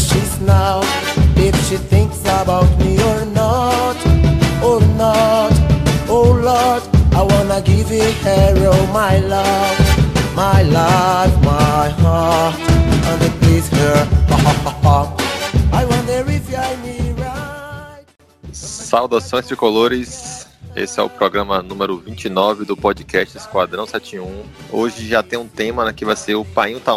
she's now. If she thinks about me or not, or not. Oh Lord, I wanna give it her all my love, my life, my heart, and it please her. I wonder if I me right. Saudações tricolores. Esse é o programa número 29 do podcast Esquadrão 71. Hoje já tem um tema né, que vai ser o Painho Tá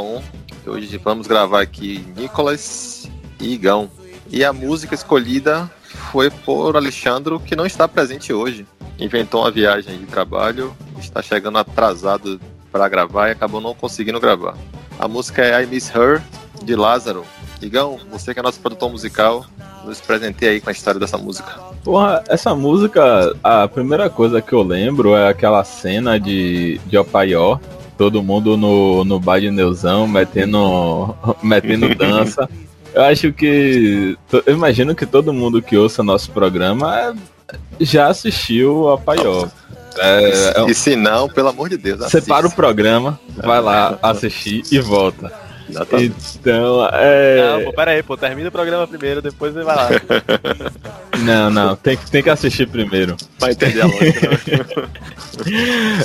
Hoje vamos gravar aqui Nicolas e Igão. E a música escolhida foi por Alexandro, que não está presente hoje. Inventou uma viagem de trabalho, está chegando atrasado para gravar e acabou não conseguindo gravar. A música é I Miss Her, de Lázaro. Igão, você que é nosso produtor musical, nos presenteie aí com a história dessa música. Porra, essa música, a primeira coisa que eu lembro é aquela cena de, de Opaió, todo mundo no, no bar de Neuzão, metendo, metendo dança. Eu acho que. Eu imagino que todo mundo que ouça nosso programa já assistiu a Paió. É, é, e se não, pelo amor de Deus, separa o programa, vai lá assistir e volta. Exatamente. Então, é. Não, pô, pera aí, pô, termina o programa primeiro, depois você vai lá. não, não, tem, tem que assistir primeiro. Pra entender a lógica. Né?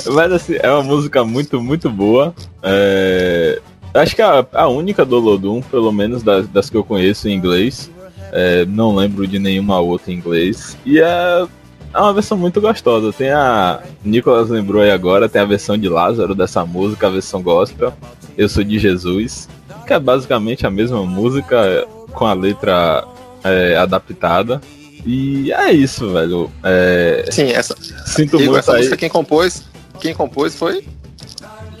Mas assim, é uma música muito, muito boa. É... Acho que a, a única do Lodum, pelo menos das, das que eu conheço em inglês. É, não lembro de nenhuma outra em inglês. E é, é uma versão muito gostosa. Tem a. Nicolas lembrou aí agora, tem a versão de Lázaro dessa música, a versão gospel. Eu sou de Jesus. Que é basicamente a mesma música com a letra é, adaptada. E é isso, velho. É... Sim, essa. Sinto Igor, muito essa aí. música quem compôs, quem compôs foi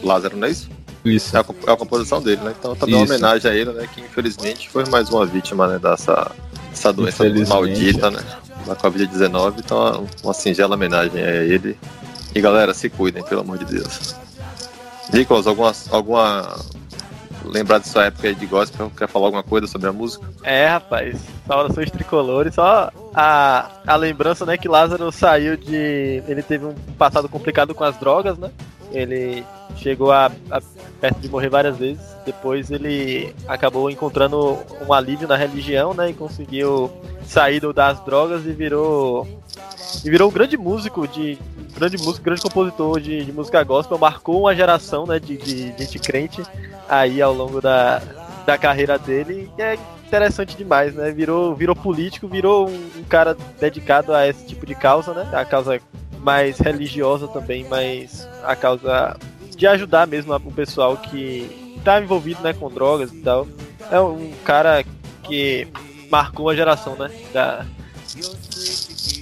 Lázaro, não é isso? Isso. É a, é a composição dele, né? Então também uma Isso. homenagem a ele, né? Que infelizmente foi mais uma vítima né, dessa, dessa doença maldita, né? Da Covid-19. Então uma singela homenagem a ele. E galera, se cuidem, pelo amor de Deus. Nicolas, alguma, alguma lembrar de sua época de gospel? Quer falar alguma coisa sobre a música? É, rapaz, saudações tricolores. Só a, a lembrança, né, que Lázaro saiu de. Ele teve um passado complicado com as drogas, né? Ele chegou a, a perto de morrer várias vezes. Depois ele acabou encontrando um alívio na religião, né? E conseguiu sair das drogas e virou. E virou um grande músico de. Grande músico, grande compositor de, de música gospel, marcou uma geração né, de, de gente crente aí ao longo da, da carreira dele. E é interessante demais, né? Virou, virou político, virou um, um cara dedicado a esse tipo de causa, né? A causa mais religiosa também, mas a causa de ajudar mesmo o pessoal que tá envolvido né, com drogas e tal. É um cara que marcou a geração, né? Da,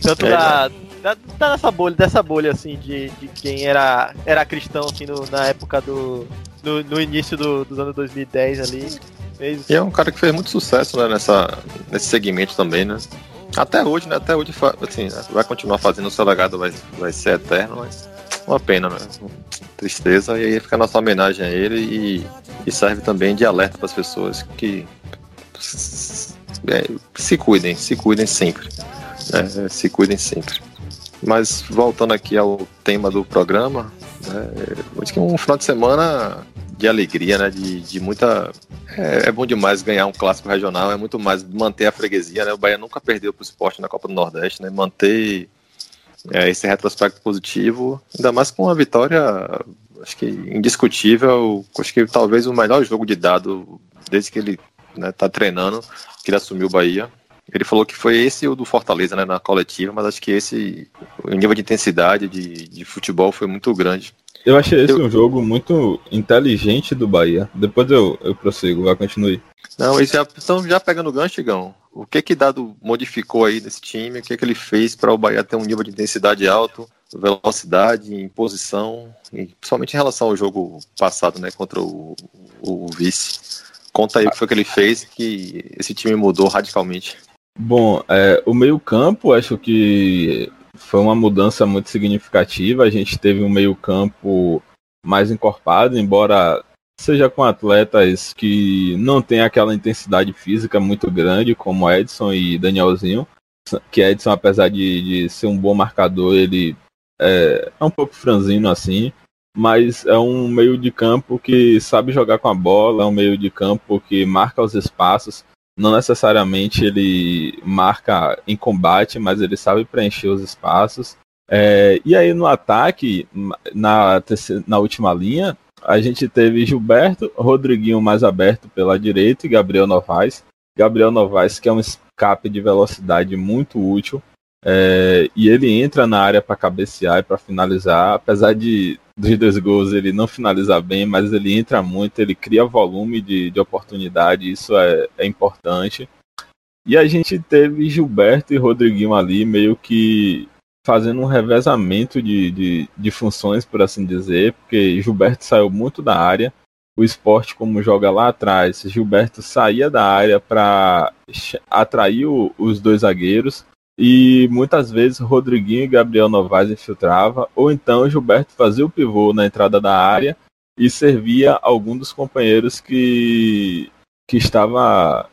tanto É, da, da, da nessa bolha, dessa bolha assim de, de quem era, era cristão assim, no- na época do. No, no início do- dos anos 2010 ali. Fez, E é um cara que fez muito sucesso né, nessa, nesse segmento também, né? Até hoje, né? Até hoje, assim, vai continuar fazendo o seu legado, vai, vai ser eterno, mas uma pena, né? Tristeza. E aí fica a nossa homenagem a ele e, e serve também de alerta para as pessoas que é, se cuidem, se cuidem sempre. né, se cuidem sempre. Mas voltando aqui ao tema do programa, né, que um final de semana de alegria, né? De, de muita. É, é bom demais ganhar um clássico regional, é muito mais manter a freguesia, né? O Bahia nunca perdeu para o esporte na Copa do Nordeste, né? Manter é, esse retrospecto positivo, ainda mais com uma vitória, acho que indiscutível, acho que talvez o melhor jogo de dado desde que ele né, tá treinando, que ele assumiu o Bahia. Ele falou que foi esse o do Fortaleza, né, na coletiva, mas acho que esse, o nível de intensidade de, de futebol foi muito grande. Eu achei esse Eu- um jogo muito inteligente do Bahia. Depois eu, eu prossigo, vai, continue. Não, e já, então já pegando o gancho, Igão, o que que Dado modificou aí nesse time? O que que ele fez para o Bahia ter um nível de intensidade alto, velocidade, imposição, e principalmente em relação ao jogo passado, né, contra o, o vice? Conta aí o que foi que ele fez que esse time mudou radicalmente. Bom, é, o meio-campo acho que foi uma mudança muito significativa. A gente teve um meio-campo mais encorpado, embora seja com atletas que não tem aquela intensidade física muito grande, como Edson e Danielzinho. Que Edson, apesar de, de ser um bom marcador, ele é, é um pouco franzino assim. Mas é um meio de campo que sabe jogar com a bola, é um meio de campo que marca os espaços não necessariamente ele marca em combate, mas ele sabe preencher os espaços. É, e aí no ataque, na, na última linha, a gente teve Gilberto, Rodriguinho mais aberto pela direita e Gabriel Novaes. Gabriel Novaes, que é um escape de velocidade muito útil. É, e ele entra na área para cabecear e para finalizar, apesar de dos dois gols ele não finalizar bem, mas ele entra muito, ele cria volume de, de oportunidade, isso é, é importante. E a gente teve Gilberto e Rodriguinho ali meio que fazendo um revezamento de, de, de funções, por assim dizer, porque Gilberto saiu muito da área, o esporte como joga lá atrás, Gilberto saía da área para atrair o, os dois zagueiros e muitas vezes Rodriguinho e Gabriel Novaes infiltrava, ou então Gilberto fazia o pivô na entrada da área e servia algum dos companheiros que, que estava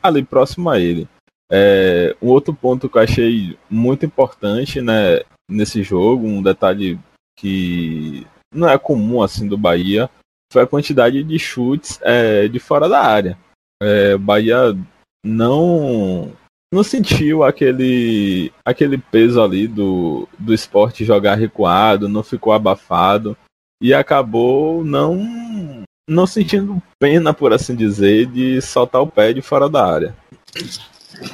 ali próximo a ele. É, um outro ponto que eu achei muito importante né, nesse jogo, um detalhe que não é comum assim do Bahia, foi a quantidade de chutes é, de fora da área. É, Bahia não não sentiu aquele aquele peso ali do, do esporte jogar recuado, não ficou abafado e acabou não não sentindo pena, por assim dizer, de soltar o pé de fora da área.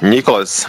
Nicolas,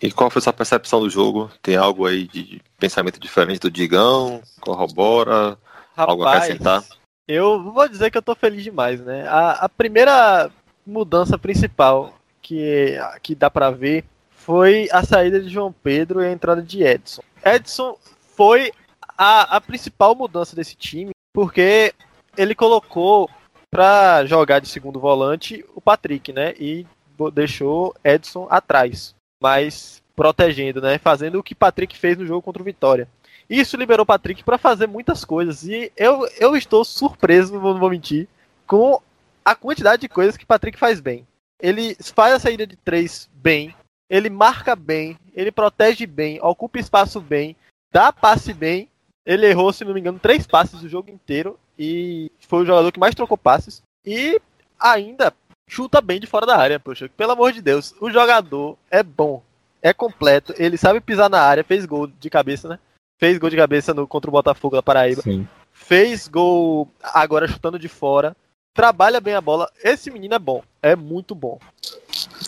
e qual foi sua percepção do jogo? Tem algo aí de pensamento diferente do Digão? Corrobora? Rapaz, algo a acrescentar? Eu vou dizer que eu tô feliz demais, né? A, a primeira mudança principal que, que dá para ver foi a saída de João Pedro e a entrada de Edson. Edson foi a, a principal mudança desse time, porque ele colocou para jogar de segundo volante o Patrick, né? E deixou Edson atrás, mas protegendo, né? Fazendo o que Patrick fez no jogo contra o Vitória. Isso liberou Patrick para fazer muitas coisas e eu, eu estou surpreso, não vou mentir, com a quantidade de coisas que Patrick faz bem. Ele faz a saída de três bem, ele marca bem, ele protege bem, ocupa espaço bem, dá passe bem. Ele errou, se não me engano, três passes o jogo inteiro e foi o jogador que mais trocou passes. E ainda chuta bem de fora da área, poxa. Pelo amor de Deus, o jogador é bom, é completo, ele sabe pisar na área, fez gol de cabeça, né? Fez gol de cabeça no, contra o Botafogo da Paraíba. Sim. Fez gol agora chutando de fora trabalha bem a bola. Esse menino é bom, é muito bom.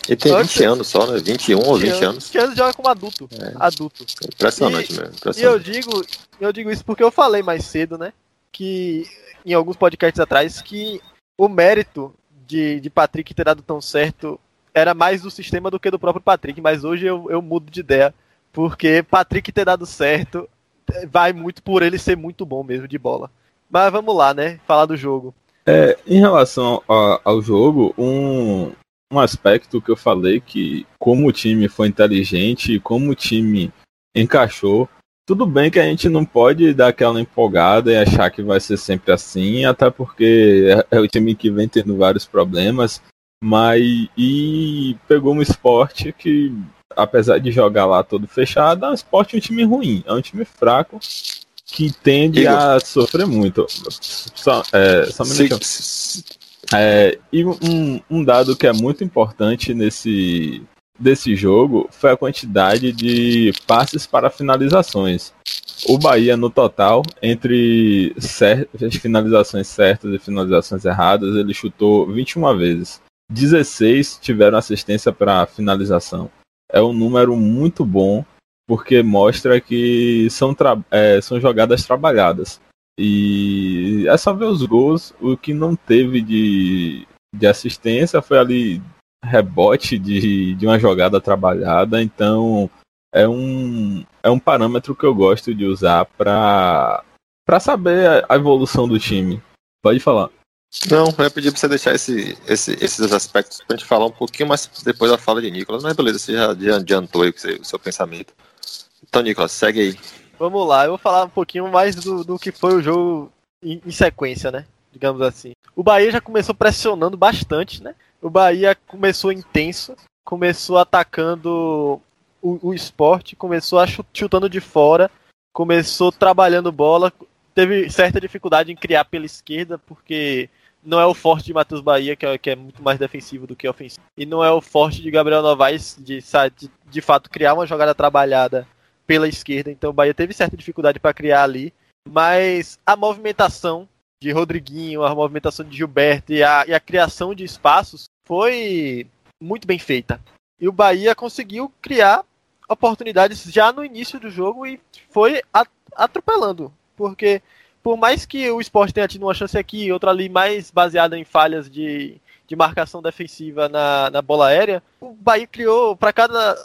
Ele tem 20 anos só, né? 21 ou 20 anos. 20 anos joga como adulto. É. Adulto. Impressionante e, mesmo. Impressionante. E eu digo, eu digo isso porque eu falei mais cedo, né? Que em alguns podcasts atrás que o mérito de, de Patrick ter dado tão certo era mais do sistema do que do próprio Patrick, mas hoje eu, eu mudo de ideia, porque Patrick ter dado certo vai muito por ele ser muito bom mesmo de bola. Mas vamos lá, né? Falar do jogo. É, em relação a, ao jogo, um, um aspecto que eu falei que como o time foi inteligente, como o time encaixou, tudo bem que a gente não pode dar aquela empolgada e achar que vai ser sempre assim, até porque é, é o time que vem tendo vários problemas, mas e pegou um esporte que, apesar de jogar lá todo fechado, é um esporte um time ruim, é um time fraco que tende Igor. a sofrer muito. Só, é, só um É, e um, um dado que é muito importante nesse desse jogo foi a quantidade de passes para finalizações. O Bahia, no total, entre certas, finalizações certas e finalizações erradas, ele chutou 21 vezes. 16 tiveram assistência para finalização. É um número muito bom porque mostra que são, é, são jogadas trabalhadas. E é só ver os gols, o que não teve de, de assistência foi ali rebote de, de uma jogada trabalhada, então é um, é um parâmetro que eu gosto de usar para saber a evolução do time. Pode falar. Não, eu ia pedir pra você deixar esse, esse, esses aspectos pra gente falar um pouquinho mais depois da fala de Nicolas, mas beleza, você já adiantou aí o seu, o seu pensamento. Então, Nicolas, segue aí. Vamos lá, eu vou falar um pouquinho mais do, do que foi o jogo em, em, sequência, né? Digamos assim. O Bahia já começou pressionando bastante, né? O Bahia começou intenso, começou atacando o, o esporte, começou a chutando de fora, começou trabalhando bola, teve certa dificuldade em criar pela esquerda, porque não é o forte de Matheus Bahia, que é, que é, muito mais defensivo do que ofensivo. E não é o forte de Gabriel Novaes de, de, de fato criar uma jogada trabalhada pela esquerda. Então o Bahia teve certa dificuldade para criar ali. Mas a movimentação de Rodriguinho, a movimentação de Gilberto e a, e a criação de espaços foi muito bem feita. E o Bahia conseguiu criar oportunidades já no início do jogo e foi atropelando. Porque por mais que o esporte tenha tido uma chance aqui, outra ali mais baseada em falhas de, de marcação defensiva na, na bola aérea, o Bahia criou, para cada,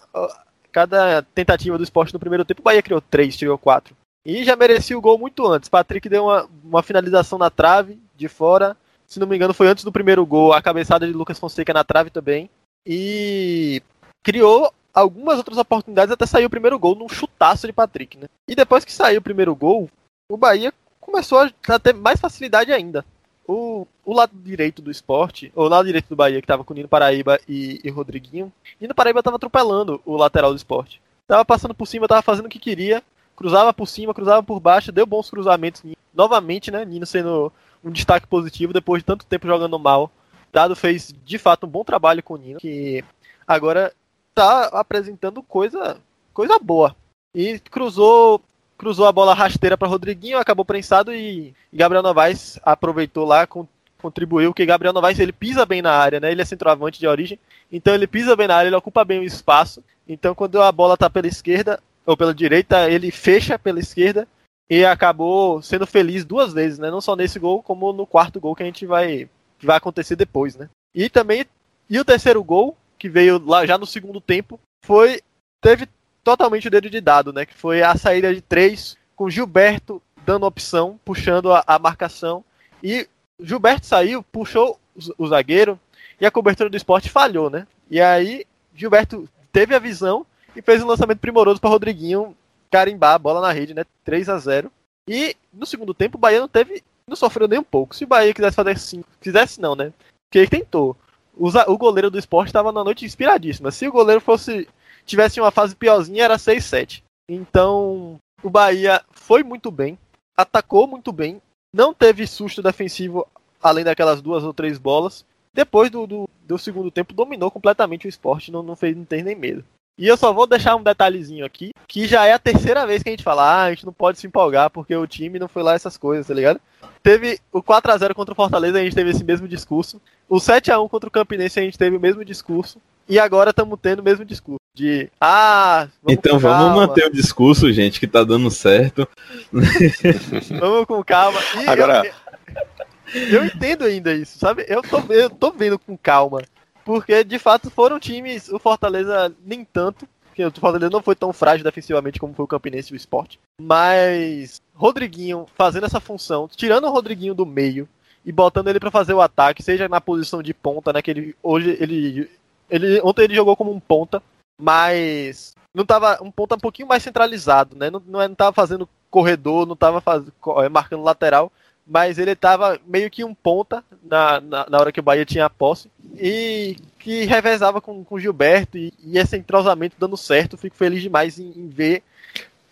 cada tentativa do esporte no primeiro tempo, o Bahia criou três, criou quatro. E já merecia o gol muito antes. Patrick deu uma, uma finalização na trave, de fora. Se não me engano, foi antes do primeiro gol, a cabeçada de Lucas Fonseca na trave também. E criou algumas outras oportunidades até sair o primeiro gol num chutaço de Patrick, né? E depois que saiu o primeiro gol, o Bahia começou a ter mais facilidade ainda. O, o lado direito do esporte, ou o lado direito do Bahia, que estava com Nino Paraíba e, e Rodriguinho, Nino Paraíba estava atropelando o lateral do esporte. Tava passando por cima, tava fazendo o que queria, cruzava por cima, cruzava por baixo, deu bons cruzamentos. Novamente, né? Nino sendo um destaque positivo depois de tanto tempo jogando mal. Dado fez de fato um bom trabalho com o Nino, que agora tá apresentando coisa, coisa boa. E cruzou cruzou a bola rasteira para Rodriguinho, acabou prensado e, Gabriel Novaes aproveitou lá, contribuiu, que Gabriel Novaes ele pisa bem na área, né? Ele é centroavante de origem, então ele pisa bem na área, ele ocupa bem o espaço. Então quando a bola tá pela esquerda ou pela direita, ele fecha pela esquerda e acabou sendo feliz duas vezes, né? Não só nesse gol, como no quarto gol que a gente vai vai acontecer depois, né? E também e o terceiro gol que veio lá já no segundo tempo foi teve totalmente o dedo de dado, né? Que foi a saída de três, com Gilberto dando opção, puxando a, a marcação. E Gilberto saiu, puxou o, o zagueiro e a cobertura do esporte falhou, né? E aí Gilberto teve a visão e fez um lançamento primoroso para Rodriguinho carimbar a bola na rede, né? 3 a 0 E no segundo tempo o Bahia não teve. não sofreu nem um pouco. Se o Bahia quisesse fazer 5, quisesse não, né? Porque ele tentou. O, o goleiro do esporte estava na noite inspiradíssima. Se o goleiro fosse tivesse uma fase piorzinha, era 6-7. Então, o Bahia foi muito bem, atacou muito bem, não teve susto defensivo além daquelas duas ou três bolas. Depois do, do, do segundo tempo, dominou completamente o esporte, não, não, fez, não nem medo. E eu só vou deixar um detalhezinho aqui, que já é a terceira vez que a gente fala, ah, a gente não pode se empolgar porque o time não foi lá essas coisas, tá ligado? Teve o 4 a 0 contra o Fortaleza, a gente teve esse mesmo discurso. O 7 a 1 contra o Campinense, a gente teve o mesmo discurso. E agora estamos tendo o mesmo discurso de ah, então vamos manter o discurso, gente, que tá dando certo. vamos com calma. E Agora eu, eu, entendo ainda isso, sabe? Eu tô, eu tô vendo com calma, porque de fato foram times, o Fortaleza nem tanto, porque o Fortaleza não foi tão frágil defensivamente como foi o Campinense e o Sport, mas Rodriguinho fazendo essa função, tirando o Rodriguinho do meio e botando ele para fazer o ataque, seja na posição de ponta, né, que ele hoje ele ele ontem ele jogou como um ponta, mas não tava um ponto um pouquinho mais centralizado, né? Não, não, é, não tava fazendo corredor, não tava faz, é, marcando lateral, mas ele tava meio que um ponta na, na, na, hora que o Bahia tinha a posse e que revezava com o Gilberto e, e, esse entrosamento dando certo. Fico feliz demais em, em, ver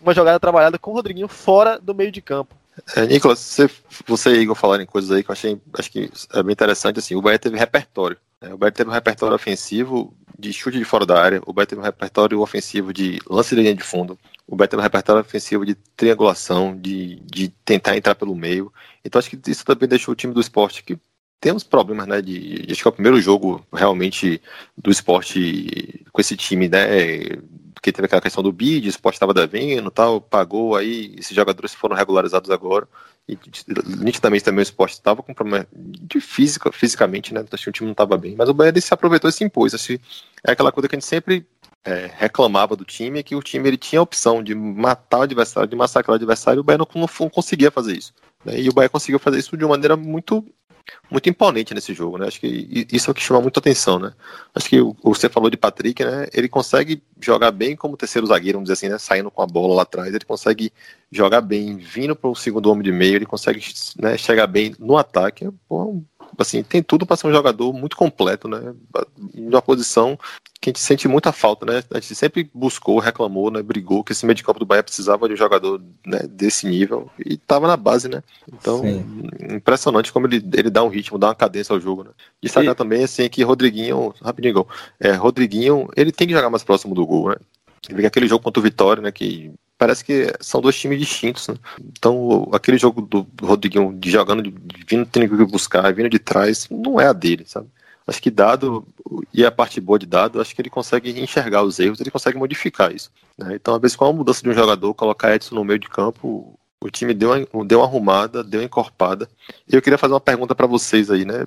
uma jogada trabalhada com o Rodriguinho fora do meio de campo. É, Nicolas, você, você e Igor falaram em coisas aí que eu achei acho que é bem interessante. Assim, o Bahia teve repertório. Né? O Bahia teve um repertório ofensivo de chute de fora da área, o Bahia teve um repertório ofensivo de lance de linha de fundo, o Bahia teve um repertório ofensivo de triangulação, de, de tentar entrar pelo meio. Então acho que isso também deixou o time do esporte que temos problemas, né? De, acho que é o primeiro jogo realmente do esporte com esse time, né? Porque teve aquela questão do bid, o esporte estava devendo tal, pagou aí, esses jogadores foram regularizados agora. E nitidamente também o esporte estava com problema de física, fisicamente, né? O time não estava bem. Mas o Bahia se aproveitou e se impôs. Assim, é aquela coisa que a gente sempre é, reclamava do time, é que o time ele tinha a opção de matar o adversário, de massacrar o adversário, e o Bahia não, não conseguia fazer isso. Né? E o Bahia conseguiu fazer isso de uma maneira muito muito imponente nesse jogo, né? Acho que isso é o que chama muita atenção, né? Acho que você falou de Patrick, né? Ele consegue jogar bem como terceiro zagueiro, vamos dizer assim, né? Saindo com a bola lá atrás, ele consegue jogar bem, vindo para o segundo homem de meio, ele consegue né, chegar bem no ataque. É um assim, tem tudo para ser um jogador muito completo, né? Em uma posição que a gente sente muita falta, né? A gente sempre buscou, reclamou, né? Brigou que esse meio de campo do Bahia precisava de um jogador né, desse nível e estava na base, né? Então, Sim. impressionante como ele, ele dá um ritmo, dá uma cadência ao jogo, né? Destacar e... também, assim, que Rodriguinho, rapidinho, gol, é, Rodriguinho, ele tem que jogar mais próximo do gol, né? Ele aquele jogo contra o Vitória, né? Que parece que são dois times distintos, né? Então, aquele jogo do Rodriguinho de jogando, vindo tendo que buscar, vindo de trás, não é a dele, sabe? Acho que dado, e a parte boa de dado, acho que ele consegue enxergar os erros, ele consegue modificar isso. Né? Então, às vezes, com a mudança de um jogador, colocar Edson no meio de campo, o time deu uma, deu uma arrumada, deu uma encorpada. E eu queria fazer uma pergunta para vocês aí, né?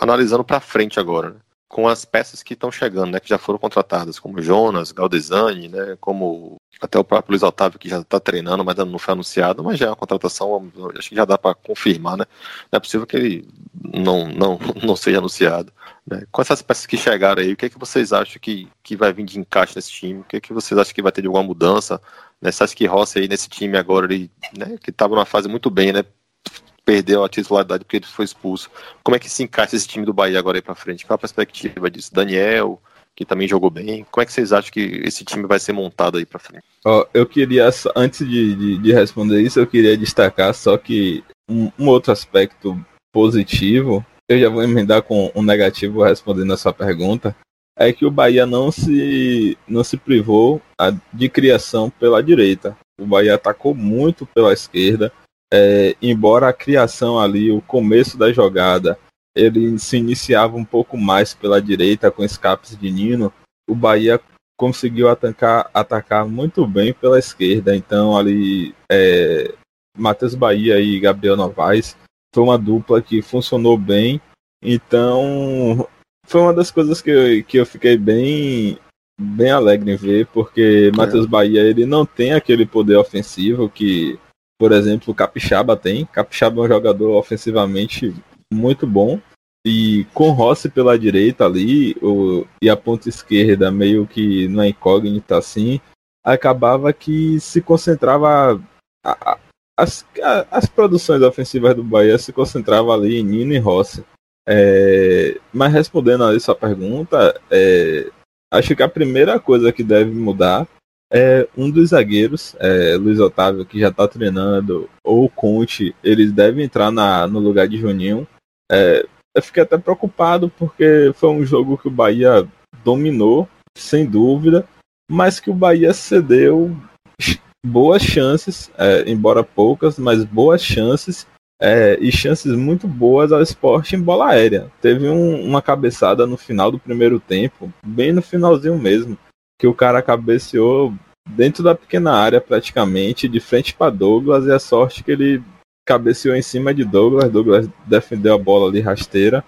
Analisando para frente agora, né? Com as peças que estão chegando, né, que já foram contratadas, como Jonas, Galdesani, né, como até o próprio Luiz Otávio que já está treinando, mas ainda não foi anunciado, mas já é uma contratação, acho que já dá para confirmar, né? Não é possível que ele não não não seja anunciado. Né? Com essas peças que chegaram aí, o que é que vocês acham que, que vai vir de encaixe nesse time? O que é que vocês acham que vai ter de alguma mudança? Né? Acha que Rossi aí nesse time agora, ele, né, que estava numa fase muito bem, né? Perdeu a titularidade porque ele foi expulso. Como é que se encaixa esse time do Bahia agora aí para frente? Qual a perspectiva disso? Daniel, que também jogou bem. Como é que vocês acham que esse time vai ser montado aí para frente? Oh, eu queria, antes de, de, de, responder isso, eu queria destacar só que um, um, outro aspecto positivo, eu já vou emendar com um negativo respondendo a sua pergunta, é que o Bahia não se, não se privou de criação pela direita. O Bahia atacou muito pela esquerda, é, embora a criação ali, o começo da jogada, ele se iniciava um pouco mais pela direita com escapes de Nino, o Bahia conseguiu atacar, atacar muito bem pela esquerda. Então ali é, Matheus Bahia e Gabriel Novaes foi uma dupla que funcionou bem. Então foi uma das coisas que eu, que eu fiquei bem bem alegre em ver, porque é. Matheus Bahia ele não tem aquele poder ofensivo que por exemplo, o Capixaba tem. Capixaba é um jogador ofensivamente muito bom. E com Rossi pela direita ali, o, e a ponta esquerda meio que é incógnita assim, acabava que se concentrava. A, a, as, a, as produções ofensivas do Bahia se concentravam ali em Nino e Rossi. É, mas respondendo a essa pergunta, é, acho que a primeira coisa que deve mudar é um dos zagueiros, é, Luiz Otávio, que já está treinando, ou Conte, eles devem entrar na, no lugar de Juninho. É, eu fiquei até preocupado porque foi um jogo que o Bahia dominou, sem dúvida, mas que o Bahia cedeu boas chances, é, embora poucas, mas boas chances é, e chances muito boas ao esporte em bola aérea. Teve um, uma cabeçada no final do primeiro tempo, bem no finalzinho mesmo, que o cara cabeceou dentro da pequena área praticamente, de frente para Douglas, e a sorte que ele cabeceou em cima de Douglas, Douglas defendeu a bola ali rasteira.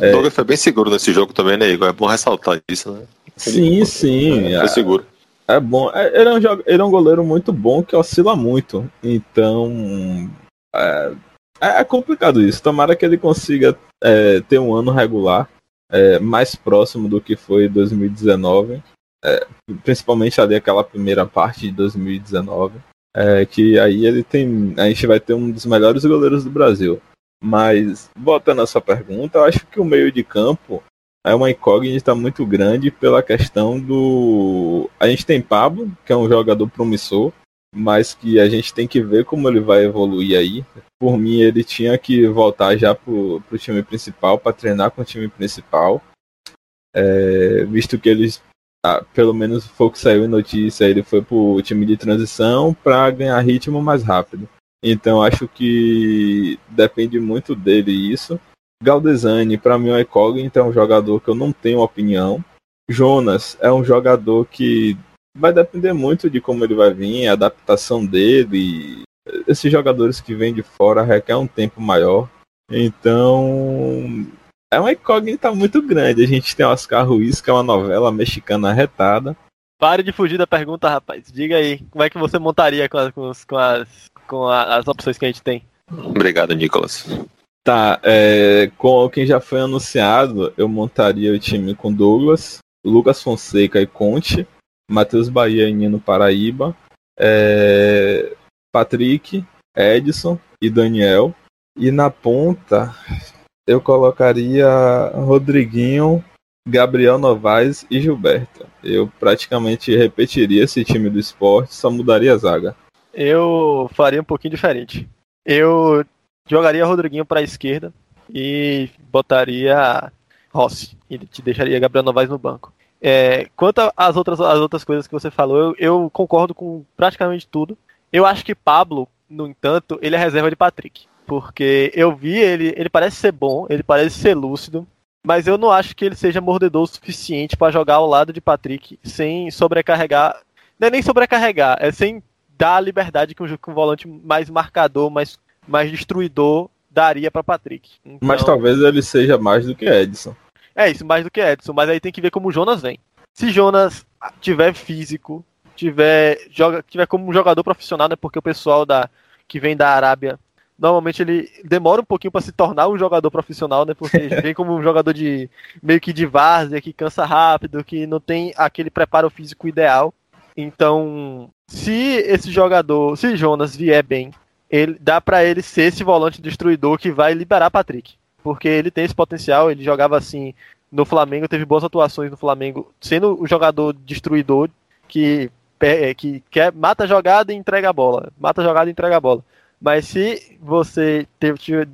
É... Douglas foi bem seguro nesse jogo também, né, Igor? É bom ressaltar isso, né? Sim, sim. É, foi seguro. É bom. É, ele é, um, ele é um goleiro muito bom que oscila muito. Então. É, é complicado isso. Tomara que ele consiga é, ter um ano regular, é, mais próximo do que foi 2019 é, principalmente ali aquela primeira parte de 2019, é, que aí ele tem, a gente vai ter um dos melhores goleiros do Brasil. Mas voltando à sua pergunta, eu acho que o meio de campo é uma incógnita muito grande pela questão do. A gente tem Pablo, que é um jogador promissor, mas que a gente tem que ver como ele vai evoluir aí. Por mim, ele tinha que voltar já pro, pro time principal, para treinar com o time principal. É, visto que eles pelo menos foi o que saiu em notícia, ele foi pro time de transição para ganhar ritmo mais rápido. Então acho que depende muito dele isso. Galdesani, para mim, é incógnito, é um jogador que eu não tenho opinião. Jonas é um jogador que vai depender muito de como ele vai vir, a adaptação dele. Esses jogadores que vêm de fora requer um tempo maior. Então, é uma incógnita muito grande. A gente tem Oscar Ruiz, que é uma novela mexicana retada. Pare de fugir da pergunta, rapaz. Diga aí, como é que você montaria com as, com as, com as opções que a gente tem? Obrigado, Nicolas. Tá, é, com quem já foi anunciado, eu montaria o time com Douglas, Lucas Fonseca e Conte, Matheus Bahia e Nino Paraíba, é, Patrick, Edson e Daniel. E na ponta, eu colocaria Rodriguinho, Gabriel Novaes e Gilberto. Eu praticamente repetiria esse time do esporte, só mudaria a zaga. Eu faria um pouquinho diferente. Eu jogaria Rodriguinho para a esquerda e botaria Rossi. E te deixaria Gabriel Novaes no banco. É, quanto às outras, às outras coisas que você falou, eu, eu, concordo com praticamente tudo. Eu acho que Pablo, no entanto, ele é reserva de Patrick. Porque eu vi ele, ele parece ser bom, ele parece ser lúcido, mas eu não acho que ele seja mordedor o suficiente para jogar ao lado de Patrick sem sobrecarregar. Não é nem sobrecarregar, é sem dar a liberdade que um, que um volante mais marcador, mais, mais destruidor daria para Patrick. Então, mas talvez ele seja mais do que Edson. É isso, mais do que Edson, mas aí tem que ver como o Jonas vem. Se Jonas tiver físico, tiver joga, tiver como um jogador profissional, né? Porque o pessoal da que vem da Arábia normalmente ele demora um pouquinho para se tornar um jogador profissional, né? Porque vem como um jogador de meio que de várzea, que cansa rápido, que não tem aquele preparo físico ideal. Então, se esse jogador, se Jonas vier bem, ele dá para ele ser esse volante destruidor que vai liberar Patrick, porque ele tem esse potencial, ele jogava assim no Flamengo, teve boas atuações no Flamengo, sendo o jogador destruidor que que quer mata a jogada e entrega a bola, mata a jogada e entrega a bola. Mas se você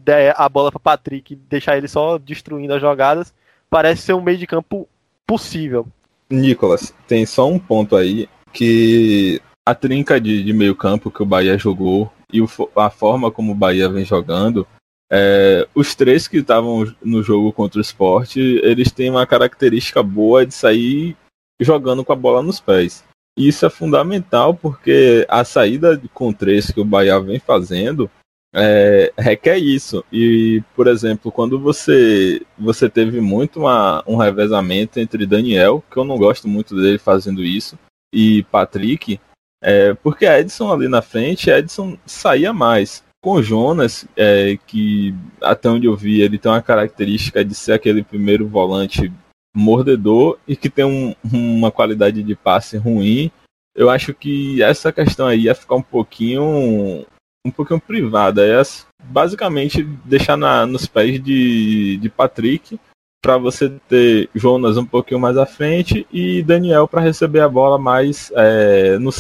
der a bola para Patrick e deixar ele só destruindo as jogadas, parece ser um meio de campo possível. Nicolas, tem só um ponto aí que a trinca de, de meio campo que o Bahia jogou e o, a forma como o Bahia vem jogando, é, os três que estavam no jogo contra o esporte, eles têm uma característica boa de sair jogando com a bola nos pés. Isso é fundamental porque a saída com três que o Bahia vem fazendo é, requer isso. E, por exemplo, quando você você teve muito uma, um revezamento entre Daniel, que eu não gosto muito dele fazendo isso, e Patrick, é, porque Edson ali na frente, Edson saía mais. Com Jonas, é, que até onde eu vi, ele tem uma característica de ser aquele primeiro volante mordedor e que tem um, uma qualidade de passe ruim, eu acho que essa questão aí ia ficar um pouquinho um pouquinho privada. É basicamente deixar na, nos pés de, de Patrick para você ter Jonas um pouquinho mais à frente e Daniel para receber a bola mais é, no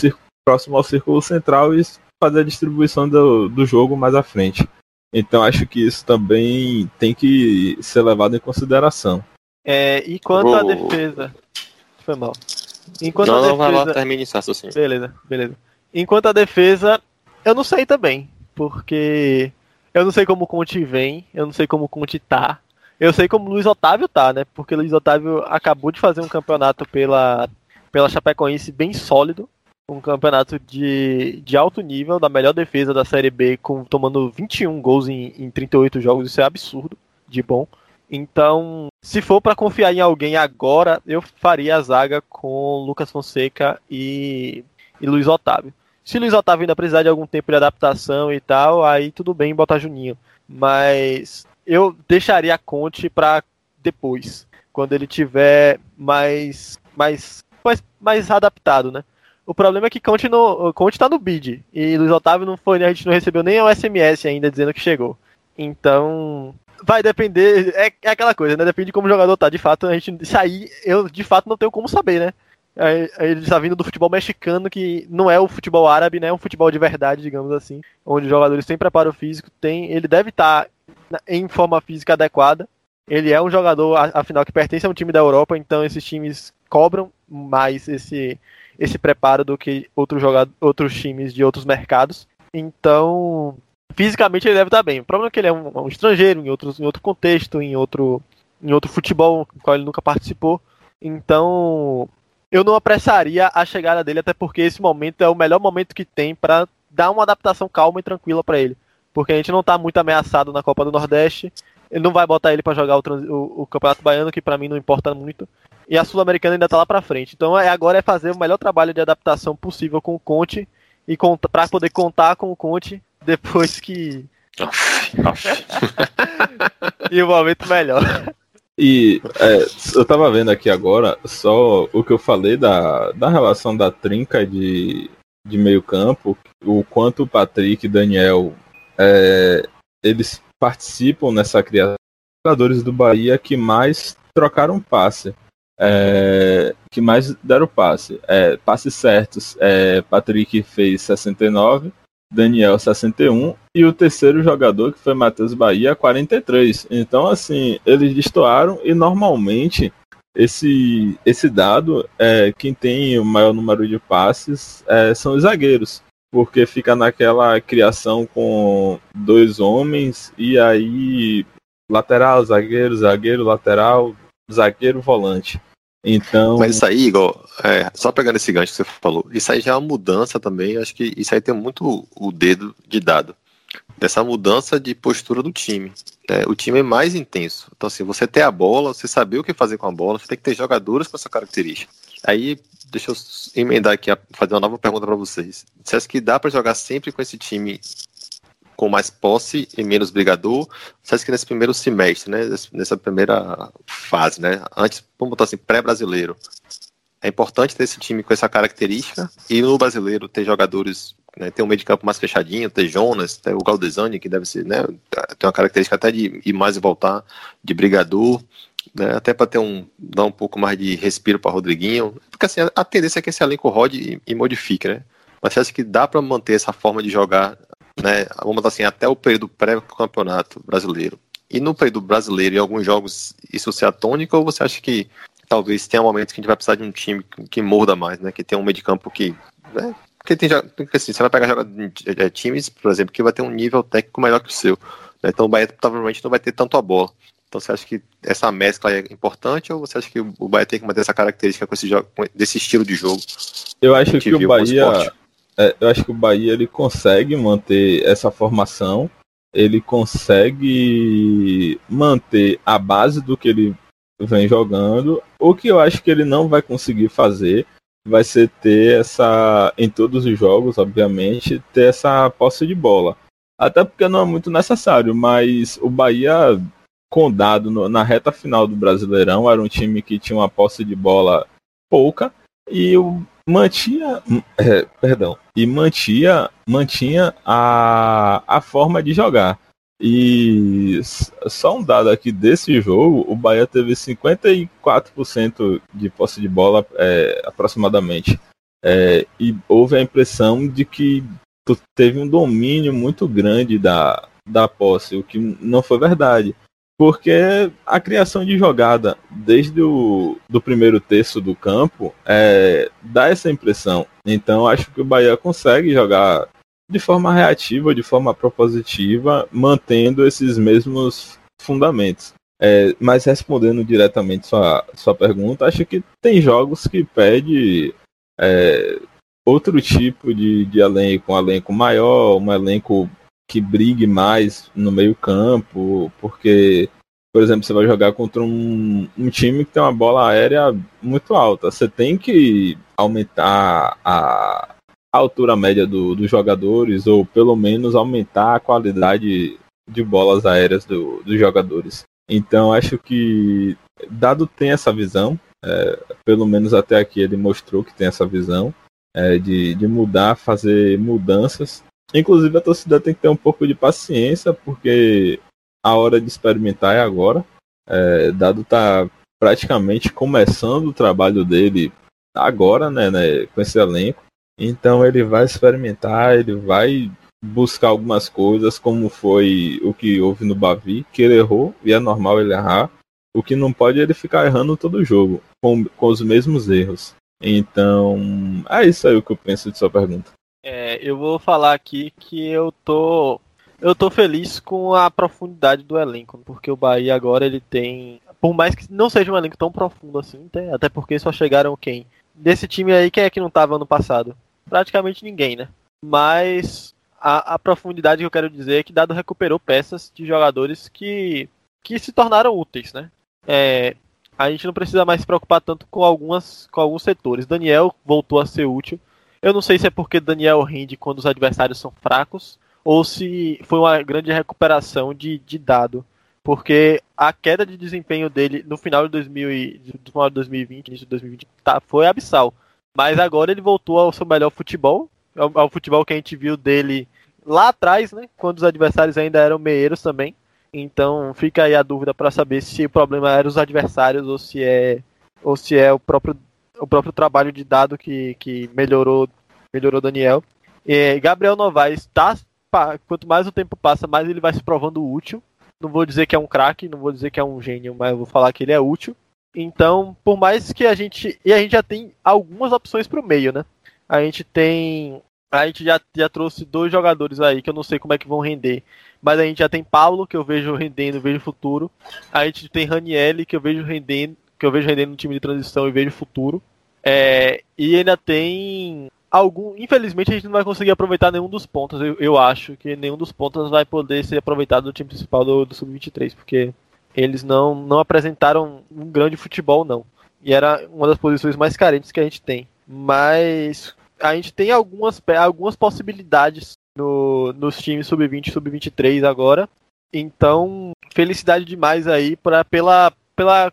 próximo ao círculo central e fazer a distribuição do, do jogo mais à frente. Então acho que isso também tem que ser levado em consideração. É, e quanto à defesa. Foi mal. Enquanto não, a defesa... não vai lá, termine esse raciocínio. Beleza, beleza. Enquanto a defesa, eu não sei também. Porque eu não sei como o Conte vem, eu não sei como o Conte tá. Eu sei como o Luiz Otávio tá, né? Porque o Luiz Otávio acabou de fazer um campeonato pela, pela Chapecoense bem sólido. Um campeonato de, de alto nível, da melhor defesa da Série B, com, tomando 21 gols em, em 38 jogos. Isso é absurdo de bom. Então, se for para confiar em alguém agora, eu faria a zaga com Lucas Fonseca e, e Luiz Otávio. Se Luiz Otávio ainda precisar de algum tempo de adaptação e tal, aí tudo bem botar Juninho. Mas eu deixaria a Conte para depois, quando ele tiver mais, mais, mais, mais adaptado, né? O problema é que Conte, no, Conte tá no bid e Luiz Otávio não foi, a gente não recebeu nem o SMS ainda dizendo que chegou. Então, vai depender. É, é aquela coisa, né? Depende de como o jogador tá. De fato, a gente. Isso aí, eu de fato não tenho como saber, né? Ele está vindo do futebol mexicano, que não é o futebol árabe, né? É um futebol de verdade, digamos assim. Onde os jogadores têm preparo físico, tem, ele deve estar tá em forma física adequada. Ele é um jogador, afinal, que pertence a um time da Europa, então esses times cobram mais esse, esse preparo do que outros, jogadores, outros times de outros mercados. Então, fisicamente ele deve estar bem. O problema é que ele é um, um estrangeiro, em, outros, em outro contexto, em outro, em outro futebol no qual ele nunca participou. Então, eu não apressaria a chegada dele, até porque esse momento é o melhor momento que tem para dar uma adaptação calma e tranquila para ele. Porque a gente não está muito ameaçado na Copa do Nordeste. Ele não vai botar ele para jogar o, o, o, Campeonato Baiano, que para mim não importa muito. E a Sul-Americana ainda está lá para frente. Então é, agora é fazer o melhor trabalho de adaptação possível com o Conte e para poder contar com o Conte depois que. e o momento melhor. E é, eu tava vendo aqui agora só o que eu falei da, da relação da trinca de, de meio campo, o quanto o Patrick e Daniel é, eles participam nessa criação jogadores do Bahia que mais trocaram passe. É, que mais deram passe. É, passes certos, é, Patrick fez 69, Daniel 61 e o terceiro jogador que foi Matheus Bahia 43. Então assim, eles destoaram e normalmente esse esse dado é quem tem o maior número de passes é, são os zagueiros, porque fica naquela criação com dois homens e aí lateral, zagueiro, zagueiro, lateral, zagueiro, volante. Então. Mas isso aí, Igor, é, só pegando esse gancho que você falou, isso aí já é uma mudança também. Acho que isso aí tem muito o dedo de dado. Dessa mudança de postura do time. É, o time é mais intenso. Então, assim, você ter a bola, você saber o que fazer com a bola, você tem que ter jogadores com essa característica. Aí, deixa eu emendar aqui, fazer uma nova pergunta para vocês. Você acha que dá para jogar sempre com esse time com mais posse e menos brigador. Acha que nesse primeiro semestre, né, nessa primeira fase, né, antes, vamos botar assim, pré-brasileiro, é importante ter esse time com essa característica e no brasileiro ter jogadores, né, ter um meio de campo mais fechadinho, ter Jonas, ter o Galdesani, que deve ser, né, tem uma característica até de ir mais e voltar, de brigador, né, até para ter um dar um pouco mais de respiro para Rodriguinho, porque assim, a tendência é que esse elenco rode e, e modifique, né? Mas você acha que dá para manter essa forma de jogar né, vamos assim, até o período pré-campeonato brasileiro. E no período brasileiro, em alguns jogos, isso se tônica ou você acha que talvez tenha um momento que a gente vai precisar de um time que, que morda mais, né? Que tenha um meio de campo que. Né, porque tem assim, você vai pegar joga, é, times, por exemplo, que vai ter um nível técnico melhor que o seu. Né, então o Bahia provavelmente não vai ter tanto a bola. Então você acha que essa mescla é importante ou você acha que o Bahia tem que manter essa característica com esse jogo, desse estilo de jogo? Eu acho que, que o Bahia é, eu acho que o Bahia ele consegue manter essa formação, ele consegue manter a base do que ele vem jogando. O que eu acho que ele não vai conseguir fazer vai ser ter essa, em todos os jogos, obviamente, ter essa posse de bola. Até porque não é muito necessário, mas o Bahia, com dado no, na reta final do Brasileirão, era um time que tinha uma posse de bola pouca e o mantinha, é, perdão, e mantinha, mantinha a, a forma de jogar. E só um dado aqui desse jogo, o Bahia teve 54% de posse de bola é, aproximadamente. É, e houve a impressão de que teve um domínio muito grande da, da posse, o que não foi verdade. Porque a criação de jogada desde o do primeiro terço do campo é, dá essa impressão. Então acho que o Bahia consegue jogar de forma reativa, de forma propositiva, mantendo esses mesmos fundamentos. É, mas respondendo diretamente sua, sua pergunta, acho que tem jogos que pede é, outro tipo de, de elenco, um elenco maior, um elenco que brigue mais no meio campo, porque, por exemplo, você vai jogar contra um, um time que tem uma bola aérea muito alta. Você tem que aumentar a, altura média do, dos jogadores, ou pelo menos aumentar a qualidade de bolas aéreas do, dos jogadores. Então acho que Dado tem essa visão, é, pelo menos até aqui ele mostrou que tem essa visão é, de, de mudar, fazer mudanças Inclusive a torcida tem que ter um pouco de paciência, porque a hora de experimentar é agora. É, Dado tá praticamente começando o trabalho dele agora, né, né, com esse elenco. Então ele vai experimentar, ele vai buscar algumas coisas, como foi o que houve no Bavi, que ele errou, e é normal ele errar. O que não pode é ele ficar errando todo o jogo, com, com os mesmos erros. Então, é isso aí o que eu penso de sua pergunta. É, eu vou falar aqui que eu tô eu tô feliz com a profundidade do elenco, porque o Bahia agora ele tem, por mais que não seja um elenco tão profundo assim, até porque só chegaram quem? Desse time aí, quem é que não tava ano passado? Praticamente ninguém, né? Mas a, a profundidade que eu quero dizer é que Dado recuperou peças de jogadores que, que se tornaram úteis, né? É, a gente não precisa mais se preocupar tanto com, algumas, com alguns setores. Daniel voltou a ser útil. Eu não sei se é porque Daniel rende quando os adversários são fracos ou se foi uma grande recuperação de, de dado. Porque a queda de desempenho dele no final de, 2000 e, do final de 2020, início de 2020, tá, foi abissal. Mas agora ele voltou ao seu melhor futebol, ao, ao, futebol que a gente viu dele lá atrás, né? Quando os adversários ainda eram meieiros também. Então fica aí a dúvida para saber se o problema era os adversários ou se é ou se é o próprio o próprio trabalho de dado que, que melhorou melhorou Daniel. E Gabriel Novaes tá quanto mais o tempo passa, mais ele vai se provando útil. Não vou dizer que é um craque, não vou dizer que é um gênio, mas vou falar que ele é útil. Então, por mais que a gente. E a gente já tem algumas opções para o meio, né? A gente tem. A gente já, já trouxe dois jogadores aí que eu não sei como é que vão render. Mas a gente já tem Paulo, que eu vejo rendendo, vejo futuro. A gente tem Ranielli, que eu vejo rendendo, que eu vejo rendendo no time de transição e vejo futuro. É, e ainda tem algum. Infelizmente a gente não vai conseguir aproveitar nenhum dos pontos. Eu, eu acho que nenhum dos pontos vai poder ser aproveitado do time principal do, do Sub-23, porque eles não, não apresentaram um grande futebol, não. E era uma das posições mais carentes que a gente tem. Mas a gente tem algumas, algumas possibilidades no, nos times sub-20 e sub-23 agora. Então, felicidade demais aí pra, pela, pela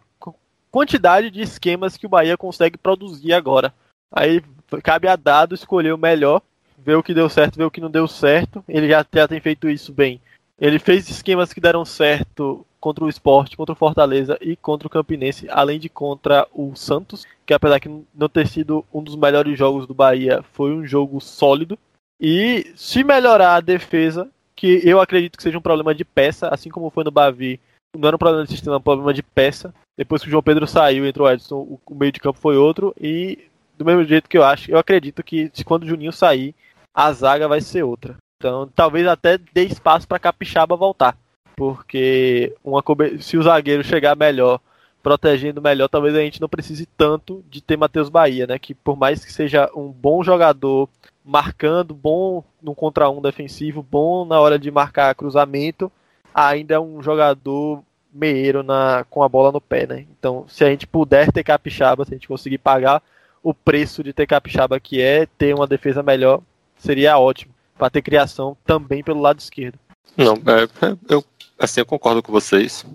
quantidade de esquemas que o Bahia consegue produzir agora. Aí cabe a dado escolher o melhor, ver o que deu certo, ver o que não deu certo. Ele já, já tem feito isso bem. Ele fez esquemas que deram certo contra o Sport, contra o Fortaleza e contra o Campinense, além de contra o Santos, que apesar de não ter sido um dos melhores jogos do Bahia, foi um jogo sólido. E se melhorar a defesa, que eu acredito que seja um problema de peça, assim como foi no Bavi, não era um problema de sistema, era um problema de peça. Depois que o João Pedro saiu, entrou o Edson, o meio de campo foi outro. E do mesmo jeito que eu acho, eu acredito que quando o Juninho sair, a zaga vai ser outra. Então, talvez até dê espaço para Capixaba voltar. Porque uma se o zagueiro chegar melhor, protegendo melhor, talvez a gente não precise tanto de ter Matheus Bahia, né? Que por mais que seja um bom jogador, marcando, bom no contra um defensivo, bom na hora de marcar cruzamento, ainda é um jogador meieiro na, com a bola no pé, né? Então, se a gente puder ter capixaba, se a gente conseguir pagar o preço de ter capixaba, que é ter uma defesa melhor, seria ótimo. Para ter criação também pelo lado esquerdo. Não, é, eu, assim, eu concordo com vocês.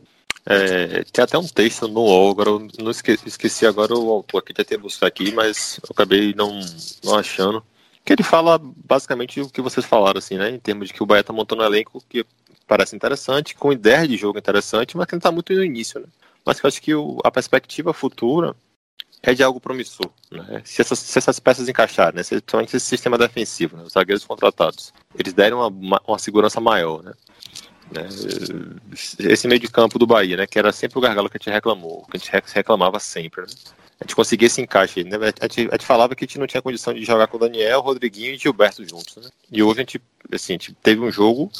É, tem até um texto no UOL, agora eu não esqueci, esqueci agora o autor aqui, tentei buscar aqui, mas eu acabei não, não achando. Que ele fala basicamente o que vocês falaram, assim, né? Em termos de que o Bahia tá montando um elenco que parece interessante, com ideia de jogo interessante, mas que não tá muito no início, né? Mas que eu acho que o, a perspectiva futura é de algo promissor. Né? Se, essas, se essas peças encaixarem, né? principalmente esse sistema defensivo, né? os zagueiros contratados, eles derem uma, uma segurança maior. Né? né? Esse meio de campo do Bahia, né? que era sempre o gargalo que a gente reclamou, que a gente reclamava sempre. Né? A gente conseguia esse encaixe. Né? A, gente, a gente falava que a gente não tinha condição de jogar com o Daniel, Rodriguinho e Gilberto juntos. Né? E hoje a gente, assim, a gente teve um jogo,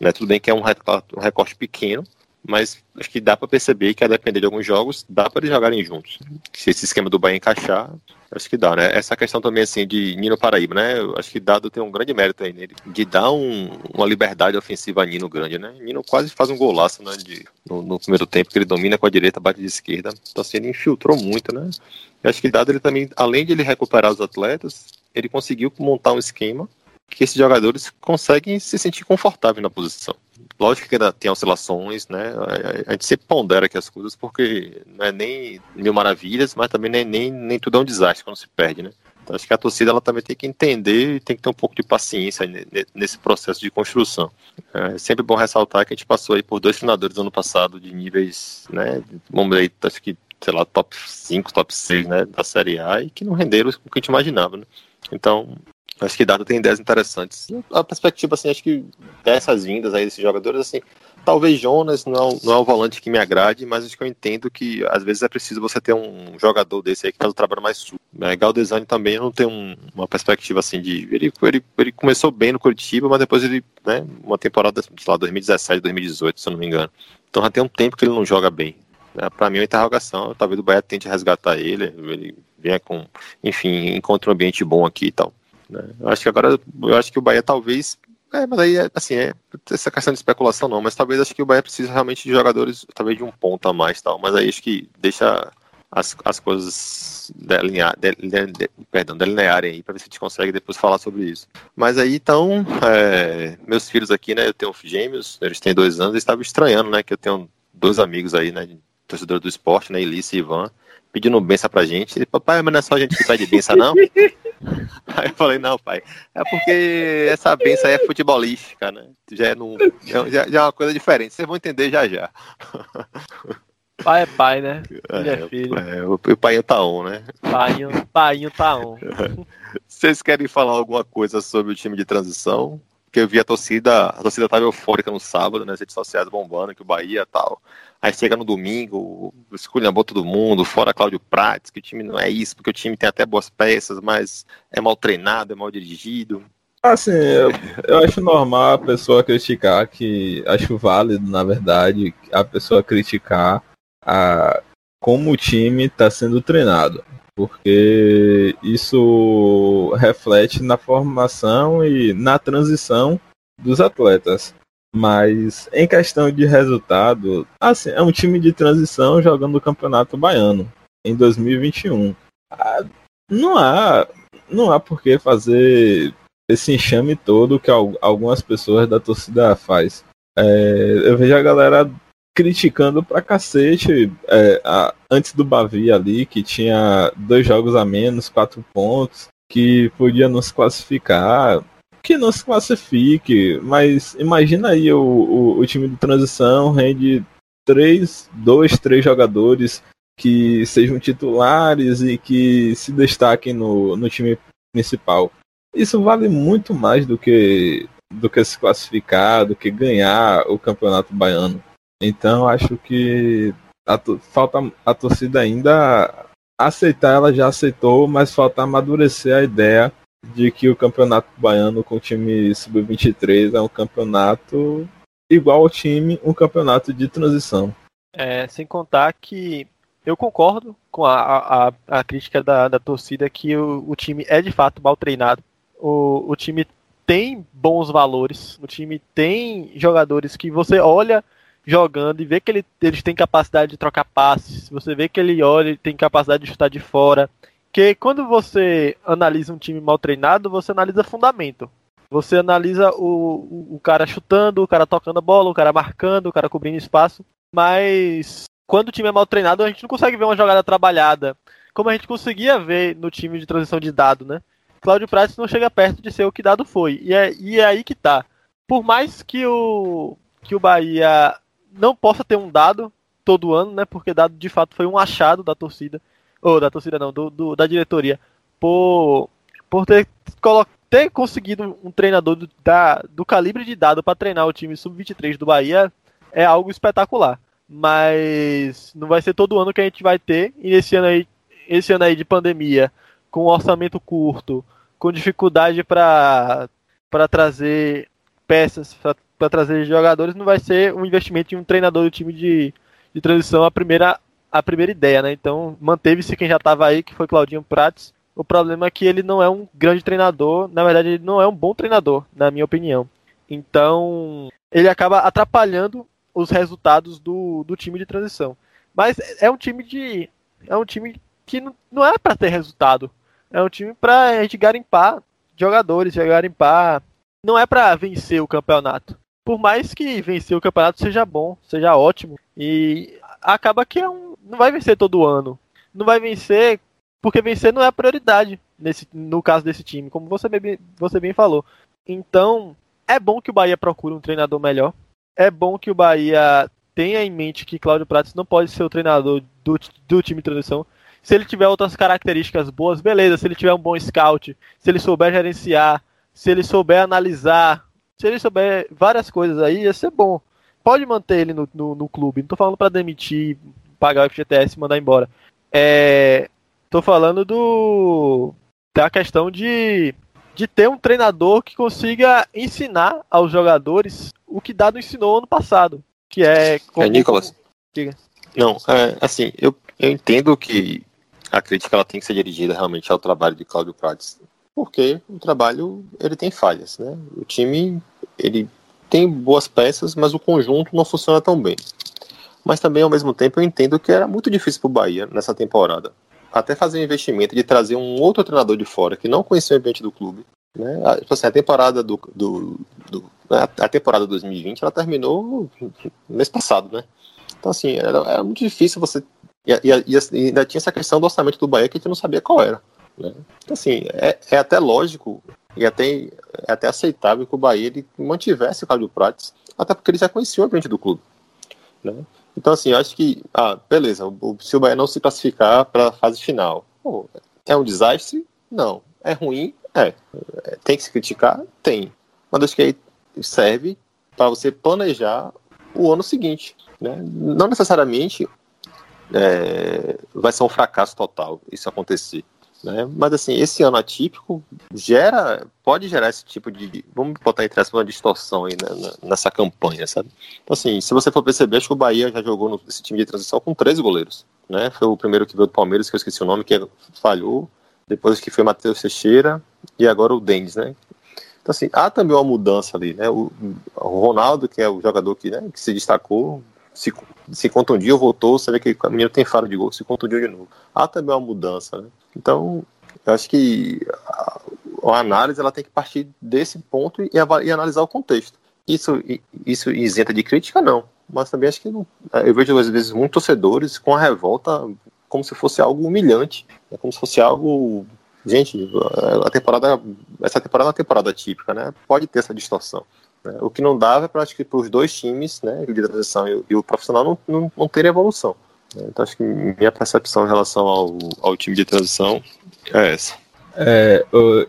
né? tudo bem que é um recorte pequeno, mas acho que dá para perceber que a depender de alguns jogos, dá para eles jogarem juntos. Se esse esquema do Bahia encaixar, acho que dá, né? Essa questão também, assim, de Nino Paraíba, né? Eu acho que Dado tem um grande mérito aí nele, de dar um, uma liberdade ofensiva a Nino grande, né? Nino quase faz um golaço, né? De, no, no, primeiro tempo, que ele domina com a direita, bate de esquerda. Então, assim, ele infiltrou muito, né? Eu acho que Dado, ele também, além de ele recuperar os atletas, ele conseguiu montar um esquema que esses jogadores conseguem se sentir confortáveis na posição. Lógico que ainda tem oscilações, né? A gente sempre pondera aqui as coisas porque não é nem mil maravilhas, mas também nem, nem, nem tudo é um desastre quando se perde, né? Então acho que a torcida ela também tem que entender e tem que ter um pouco de paciência nesse processo de construção. É sempre bom ressaltar que a gente passou aí por dois treinadores ano passado de níveis, né? Vamos ver, acho que, sei lá, top 5, top 6, né? Da Série A e que não renderam o que a gente imaginava, né? Então, Acho que Dado tem ideias interessantes. A perspectiva, assim, acho que dessas vindas aí desses jogadores, assim, talvez Jonas não é, não é o volante que me agrade, mas acho que eu entendo que às vezes é preciso você ter um jogador desse aí que faz o trabalho mais sujo. É, Galdesani também não tem um, uma perspectiva assim de. Ele, ele, ele começou bem no Curitiba, mas depois ele, né, uma temporada, sei lá, 2017, 2018, se eu não me engano. Então já tem um tempo que ele não joga bem. É, para mim é uma interrogação. Talvez o Bahia tente resgatar ele, ele venha com, enfim, encontre um ambiente bom aqui e tal. Né? Eu acho que agora, eu acho que o Bahia talvez. É, mas aí, assim, é essa questão de especulação não, mas talvez acho que o Bahia precisa realmente de jogadores, talvez de um ponto a mais tal, mas aí acho que deixa as, as coisas delinear, de, de, perdão, delinearem aí, para ver se a gente consegue depois falar sobre isso. Mas aí, então, é, meus filhos aqui, né, eu tenho gêmeos, eles têm dois anos, eles estavam estranhando, né, que eu tenho dois amigos aí, né, torcedor do esporte, né, Elise e Ivan, pedindo benção pra gente. Papai, mas não é só a gente que pede benção, não? Aí eu falei, não, pai, é porque essa benção aí é futebolística, né? Já é, num, já, já é uma coisa diferente, vocês vão entender já já. Pai é pai, né? Filho é, é filho. É, o, o pai tá on, né? Painho, painho tá on. Vocês querem falar alguma coisa sobre o time de transição? Porque eu vi a torcida, a torcida tava eufórica no sábado, nas redes sociais bombando, que o Bahia tal. Aí chega no domingo, esculhambou todo mundo, fora Cláudio Prates, que o time não é isso, porque o time tem até boas peças, mas é mal treinado, é mal dirigido. Assim, eu, eu acho normal a pessoa criticar, que acho válido, na verdade, a pessoa criticar a, como o time está sendo treinado, porque isso reflete na formação e na transição dos atletas. Mas em questão de resultado, assim, é um time de transição jogando o Campeonato Baiano em 2021. Ah, não há, não há por que fazer esse enxame todo que algumas pessoas da torcida faz. É, eu vejo a galera criticando pra cacete é, a, antes do Bavi ali, que tinha dois jogos a menos, quatro pontos, que podia nos classificar. Que não se classifique, mas imagina aí o, o, o time de transição rende três, dois, três jogadores que sejam titulares e que se destaquem no, no time principal. Isso vale muito mais do que do que se classificar, do que ganhar o campeonato baiano. Então acho que a, falta a torcida ainda aceitar, ela já aceitou, mas falta amadurecer a ideia de que o campeonato baiano com o time sub-23 é um campeonato igual ao time, um campeonato de transição. É, sem contar que eu concordo com a, a, a crítica da, da torcida que o, o, time é de fato mal treinado. O, o time tem bons valores, o time tem jogadores que você olha jogando e vê que ele, eles têm capacidade de trocar passes, você vê que ele olha e tem capacidade de chutar de fora. Que quando você analisa um time mal treinado, você analisa fundamento. Você analisa o, o, o cara chutando, o cara tocando a bola, o cara marcando, o cara cobrindo espaço. Mas quando o time é mal treinado, a gente não consegue ver uma jogada trabalhada. Como a gente conseguia ver no time de transição de dado, né? Cláudio Prates não chega perto de ser o que dado foi. E é, e é aí que tá. Por mais que o, que o Bahia não possa ter um dado todo ano, né? Porque dado de fato foi um achado da torcida, ou da torcida não, do, do da diretoria, por, por ter, ter conseguido um treinador do, da, do calibre de dado para treinar o time sub-23 do Bahia é algo espetacular. Mas não vai ser todo ano que a gente vai ter, e esse ano aí, esse ano aí de pandemia, com orçamento curto, com dificuldade para trazer peças, para trazer jogadores, não vai ser um investimento em um treinador do time de, de transição a primeira, a primeira ideia, né? Então manteve-se quem já estava aí, que foi Claudinho Prates. O problema é que ele não é um grande treinador, na verdade ele não é um bom treinador, na minha opinião. Então ele acaba atrapalhando os resultados do, do time de transição. Mas é um time de é um time que não, não é para ter resultado. É um time para a gente garimpar jogadores, garimpar. Não é para vencer o campeonato por mais que vencer o campeonato seja bom, seja ótimo, e acaba que é um, não vai vencer todo ano. Não vai vencer porque vencer não é a prioridade nesse, no caso desse time, como você bem, você bem falou. Então, é bom que o Bahia procure um treinador melhor. É bom que o Bahia tenha em mente que Cláudio Prates não pode ser o treinador do, do time de transição. Se ele tiver outras características boas, beleza. Se ele tiver um bom scout, se ele souber gerenciar, se ele souber analisar se ele souber várias coisas aí, ia ser bom. Pode manter ele no, no, no clube. Não tô falando para demitir, pagar o FGTS e mandar embora. É, tô falando do da questão de, de ter um treinador que consiga ensinar aos jogadores o que Dado ensinou ano passado. Que é. Como, é Nicolas. Diga. Não, é, assim, eu, eu entendo que a crítica ela tem que ser dirigida realmente ao trabalho de Cláudio Prates porque o trabalho ele tem falhas, né? O time ele tem boas peças, mas o conjunto não funciona tão bem. Mas também ao mesmo tempo eu entendo que era muito difícil para o Bahia nessa temporada, até fazer um investimento de trazer um outro treinador de fora que não conhecia o ambiente do clube. Né? A, tipo assim, a temporada do, do, do né? a temporada 2020 ela terminou no mês passado, né? Então assim era, era muito difícil você e, e, e, ainda tinha essa questão do orçamento do Bahia que a gente não sabia qual era. Né? Assim, é, é até lógico e até, é até aceitável que o Bahia ele mantivesse o Cláudio Prates, até porque ele já conhecia o ambiente do clube. Né? Então, assim, eu acho que, ah, beleza, o, se o Bahia não se classificar para a fase final, pô, é um desastre? Não. É ruim? É. Tem que se criticar? Tem. Mas acho que aí serve para você planejar o ano seguinte. Né? Não necessariamente é, vai ser um fracasso total isso acontecer. Né? Mas assim, esse ano atípico gera, pode gerar esse tipo de, vamos botar entre aspas uma distorção aí né, nessa campanha, sabe? Então assim, se você for perceber, acho que o Bahia já jogou nesse time de transição com três goleiros, né? Foi o primeiro que veio do Palmeiras, que eu esqueci o nome, que falhou, depois que foi Matheus Teixeira e agora o Dendes, né? Então assim, há também uma mudança ali, né? O, o Ronaldo, que é o jogador que, né, que se destacou, se, se contundiu, voltou, você vê que o menino tem faro de gol, se contundiu de novo. Há também uma mudança, né? Então, eu acho que a, a análise ela tem que partir desse ponto e, e, analisar o contexto. Isso, isso isenta de crítica, não. Mas também acho que não, eu vejo às vezes muitos torcedores com a revolta como se fosse algo humilhante, né? como se fosse algo gente, a temporada, essa temporada é uma temporada típica, né? Pode ter essa distorção. Né? O que não dava é para os dois times, né, de transição e, e o profissional não, não, não terem evolução. Então acho que minha percepção em relação ao, ao time de transição é essa. É,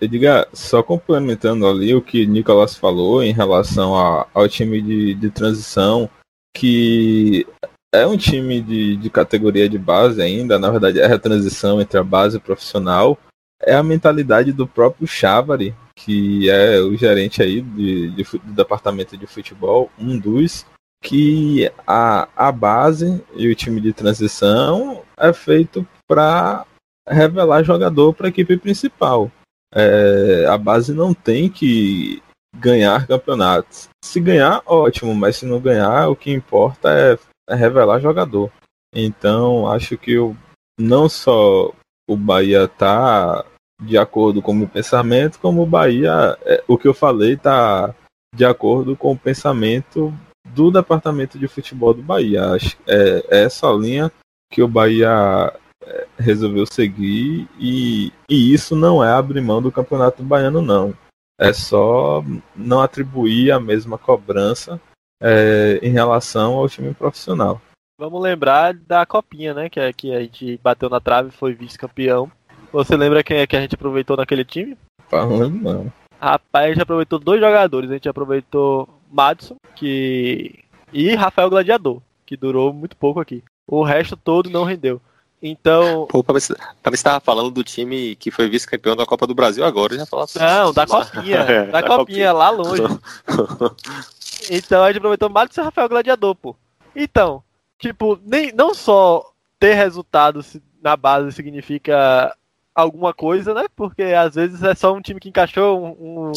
diga só complementando ali o que Nicolas falou em relação a, ao time de, de transição, que é um time de, de categoria de base ainda, na verdade é a transição entre a base e o profissional, é a mentalidade do próprio Chavari, que é o gerente aí de, de, do departamento de futebol, um dos, que a, a base e o time de transição é feito para revelar jogador para a equipe principal. É, a base não tem que ganhar campeonatos. Se ganhar, ótimo, mas se não ganhar, o que importa é, é revelar jogador. Então, acho que o, não só o Bahia tá de acordo com o meu pensamento, como o Bahia, é, o que eu falei tá de acordo com o pensamento do departamento de futebol do Bahia. É, é essa linha que o Bahia é, resolveu seguir e, e isso não é abrir mão do campeonato baiano não. É só não atribuir a mesma cobrança é, em relação ao time profissional. Vamos lembrar da copinha, né? Que, é, que a gente bateu na trave e foi vice-campeão. Você lembra quem é que a gente aproveitou naquele time? Falando não. Rapaz, a gente aproveitou dois jogadores. A gente aproveitou Madison que... e Rafael Gladiador, que durou muito pouco aqui. O resto todo não rendeu. Então. Pô, pra mim você tava falando do time que foi vice-campeão da Copa do Brasil agora, já falou assim. Não, da Copinha. é, da, da copinha, copinha, lá longe. então a gente aproveitou Madison e Rafael Gladiador, pô. Então, tipo, nem, não só ter resultados na base significa alguma coisa, né? Porque às vezes é só um time que encaixou, um,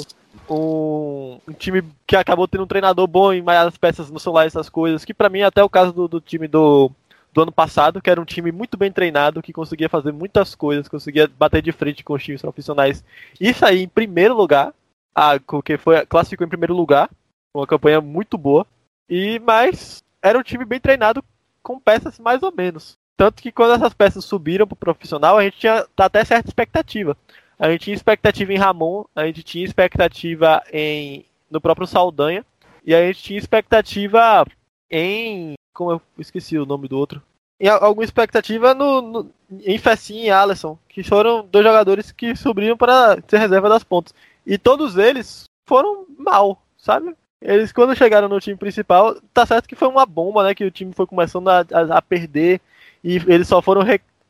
um, um time que acabou tendo um treinador bom e mais as peças no celular, essas coisas. Que para mim, até o caso do, do time do, do ano passado, que era um time muito bem treinado, que conseguia fazer muitas coisas, conseguia bater de frente com os times profissionais e sair em primeiro lugar, a, que foi classificou em primeiro lugar, uma campanha muito boa. E mas era um time bem treinado com peças mais ou menos. Tanto que quando essas peças subiram pro profissional, a gente tinha até certa expectativa. A gente tinha expectativa em Ramon, a gente tinha expectativa em no próprio Saldanha, e a gente tinha expectativa em. Como eu esqueci o nome do outro. Em alguma expectativa no, no, em Fessin e Alisson, que foram dois jogadores que subiram para ser reserva das pontas. E todos eles foram mal, sabe? Eles, quando chegaram no time principal, tá certo que foi uma bomba, né? Que o time foi começando a, a, a perder e eles só foram,